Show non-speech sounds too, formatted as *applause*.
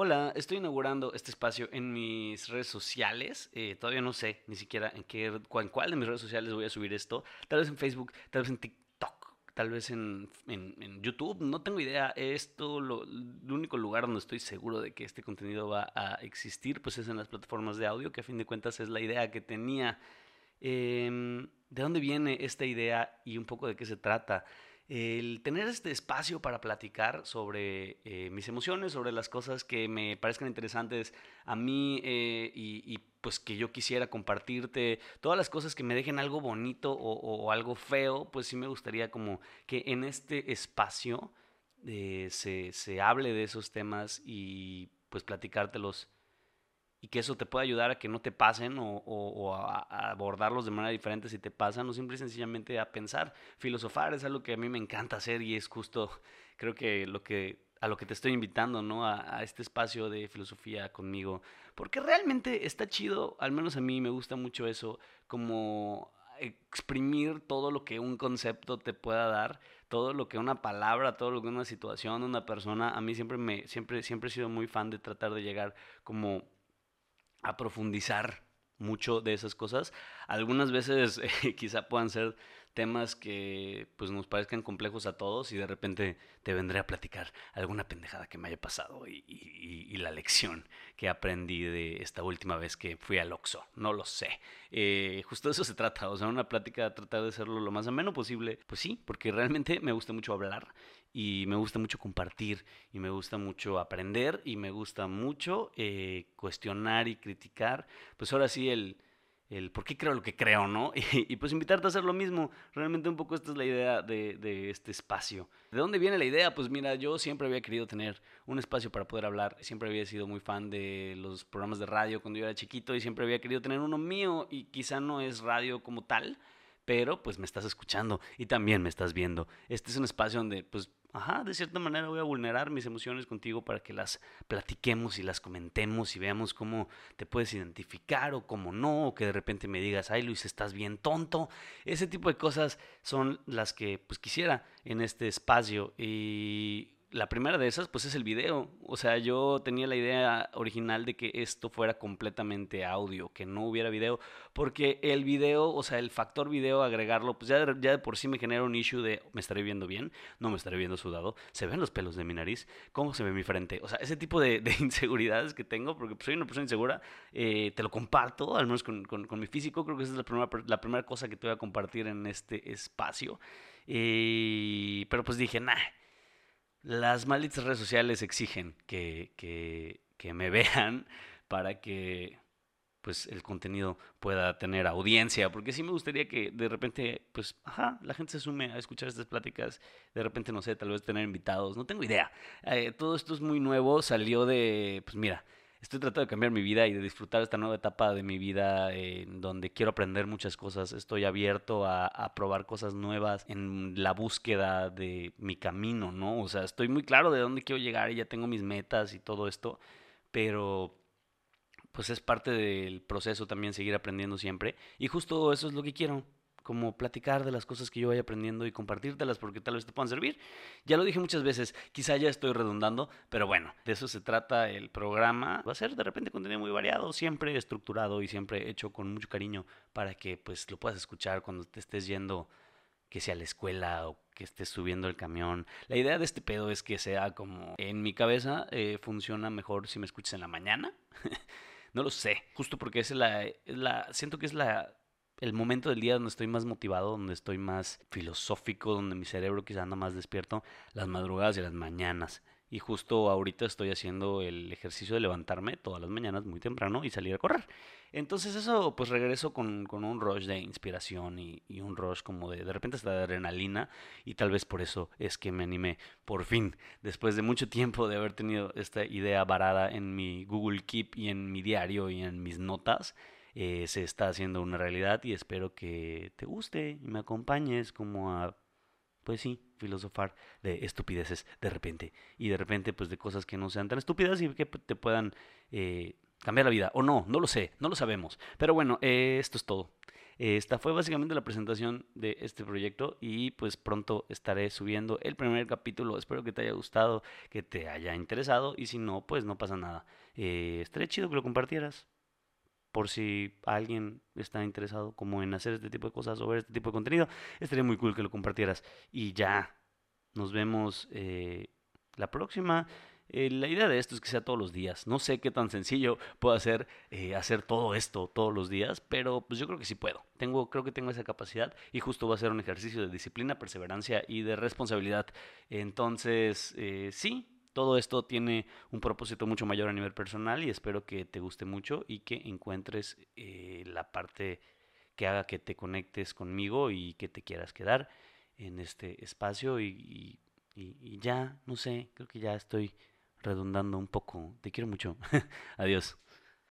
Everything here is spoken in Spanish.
Hola, estoy inaugurando este espacio en mis redes sociales. Eh, todavía no sé ni siquiera en, qué, en cuál de mis redes sociales voy a subir esto. Tal vez en Facebook, tal vez en TikTok, tal vez en, en, YouTube. No tengo idea. Esto, lo, el único lugar donde estoy seguro de que este contenido va a existir, pues es en las plataformas de audio, que a fin de cuentas es la idea que tenía. Em, ¿De dónde viene esta idea y un poco de qué se trata? El tener este espacio para platicar sobre eh, mis emociones, sobre las cosas que me parezcan interesantes a mí eh, y, pues que yo quisiera compartirte, todas las cosas que me dejen algo bonito o, algo feo, pues sí me gustaría como que en este espacio eh, se, se hable de esos temas y pues platicártelos y que eso te pueda ayudar a que no te pasen o, a, abordarlos de manera diferente si te pasan o simple y sencillamente a pensar. Filosofar es algo que a mí me encanta hacer y es justo, *laughs* creo que lo que a lo que te estoy invitando, ¿no? A, este espacio de filosofía conmigo. Porque realmente está chido, al menos a mí me gusta mucho eso, como exprimir todo lo que un concepto te pueda dar, todo lo que una palabra, todo lo que una situación, una persona, a mí siempre me siempre siempre he sido muy fan de tratar de llegar como a profundizar mucho de esas cosas. Algunas veces *laughs* eh, quizá puedan ser temas que pues nos parezcan complejos a todos y de repente te vendré a platicar alguna pendejada que me haya pasado y, la lección que aprendí de esta última vez que fui al Oxxo, no lo sé. Eh, justo de eso se trata, o sea, una plática tratar de hacerlo lo más ameno posible, pues sí, porque realmente me gusta mucho hablar y me gusta mucho compartir y me gusta mucho aprender y me gusta mucho eh, cuestionar y criticar. Pues ahora sí el, el por qué creo lo que creo, ¿no? *laughs* Y, pues invitarte a hacer lo mismo. Realmente un poco esta es la idea de, de, este espacio. ¿De dónde viene la idea? Pues mira, yo siempre había querido tener un espacio para poder hablar. Siempre había sido muy fan de los programas de radio cuando yo era chiquito y siempre había querido tener uno mío y quizá no es radio como tal pero pues me estás escuchando y también me estás viendo. Este es un espacio donde pues ajá, de cierta manera voy a vulnerar mis emociones contigo para que las platiquemos y las comentemos y veamos cómo te puedes identificar o cómo no, o que de repente me digas, ay Luis, estás bien tonto. Ese tipo de cosas son las que pues quisiera en este espacio y la primera de esas, pues es el video. O sea, yo tenía la idea original de que esto fuera completamente audio, que no hubiera video, porque el video, o sea, el factor video, agregarlo, pues ya de, ya de por sí me genera un issue de, ¿me estaré viendo bien? No me estaré viendo sudado. ¿Se ven los pelos de mi nariz? ¿Cómo se ve mi frente? O sea, ese tipo de, *laughs* inseguridades que tengo, porque pues, soy una persona insegura, eh, te lo comparto, al menos con, mi físico, creo que esa es la primera, la primera cosa que te voy a compartir en este espacio. Eh, pero pues dije, nah las malditas redes sociales exigen que, que, que me *laughs* vean para que pues el contenido pueda tener audiencia, porque sí me gustaría que de repente, pues, ajá, la gente se sume a escuchar estas pláticas, de repente, no sé, tal vez tener invitados, no tengo idea. Eh, todo esto es muy nuevo, salió de, pues mira, estoy tratando de cambiar mi vida y de disfrutar esta nueva etapa de mi vida en donde quiero aprender muchas cosas. Estoy abierto a, probar cosas nuevas en la búsqueda de mi camino, ¿no? O sea, estoy muy claro de dónde quiero llegar y ya tengo mis metas y todo esto, pero pues es parte del proceso también seguir aprendiendo siempre y justo eso es lo que quiero como platicar de las cosas que yo vaya aprendiendo y compartírtelas porque tal vez te puedan servir. Ya lo dije muchas veces, quizá ya estoy redundando, pero bueno, de eso se trata el programa. Va a ser de repente contenido muy variado, siempre estructurado y siempre hecho con mucho cariño para que pues lo puedas escuchar cuando te estés yendo que sea la escuela o que estés subiendo el camión. La idea de este pedo es que sea como en mi cabeza eh, funciona mejor si me escuchas en la mañana. *laughs* no lo sé, justo porque es la, la siento que es la el momento del día donde estoy más motivado, donde estoy más filosófico, donde mi cerebro quizá anda más despierto, las madrugadas y las mañanas. Y justo ahorita estoy haciendo el ejercicio de levantarme todas las mañanas muy temprano y salir a correr. Entonces eso pues regreso con, un rush de inspiración y, y, un rush como de de repente hasta de adrenalina y tal vez por eso es que me animé por fin, después de mucho tiempo de haber tenido esta idea varada en mi Google Keep y en mi diario y en mis notas eh, se está haciendo una realidad y espero que te guste y me acompañes como a, pues sí, filosofar de estupideces de repente y de repente pues de cosas que no sean tan estúpidas y que te puedan eh, cambiar la vida o no, no lo sé, no lo sabemos. Pero bueno, eh, esto es todo. esta fue básicamente la presentación de este proyecto y pues pronto estaré subiendo el primer capítulo. Espero que te haya gustado, que te haya interesado y si no, pues no pasa nada. Eh, estaría chido que lo compartieras por si alguien está interesado como en hacer este tipo de cosas o ver este tipo de contenido, estaría muy cool que lo compartieras. Y ya, nos vemos eh, la próxima. Eh, la idea de esto es que sea todos los días. No sé qué tan sencillo puedo hacer eh, hacer todo esto todos los días, pero pues yo creo que sí puedo. Tengo, creo que tengo esa capacidad y justo va a ser un ejercicio de disciplina, perseverancia y de responsabilidad. Entonces, sí, todo esto tiene un propósito mucho mayor a nivel personal y espero que te guste mucho y que encuentres la parte que haga que te conectes conmigo y que te quieras quedar en este espacio y y, ya, no sé, creo que ya estoy redundando un poco. Te quiero mucho. *laughs* Adiós.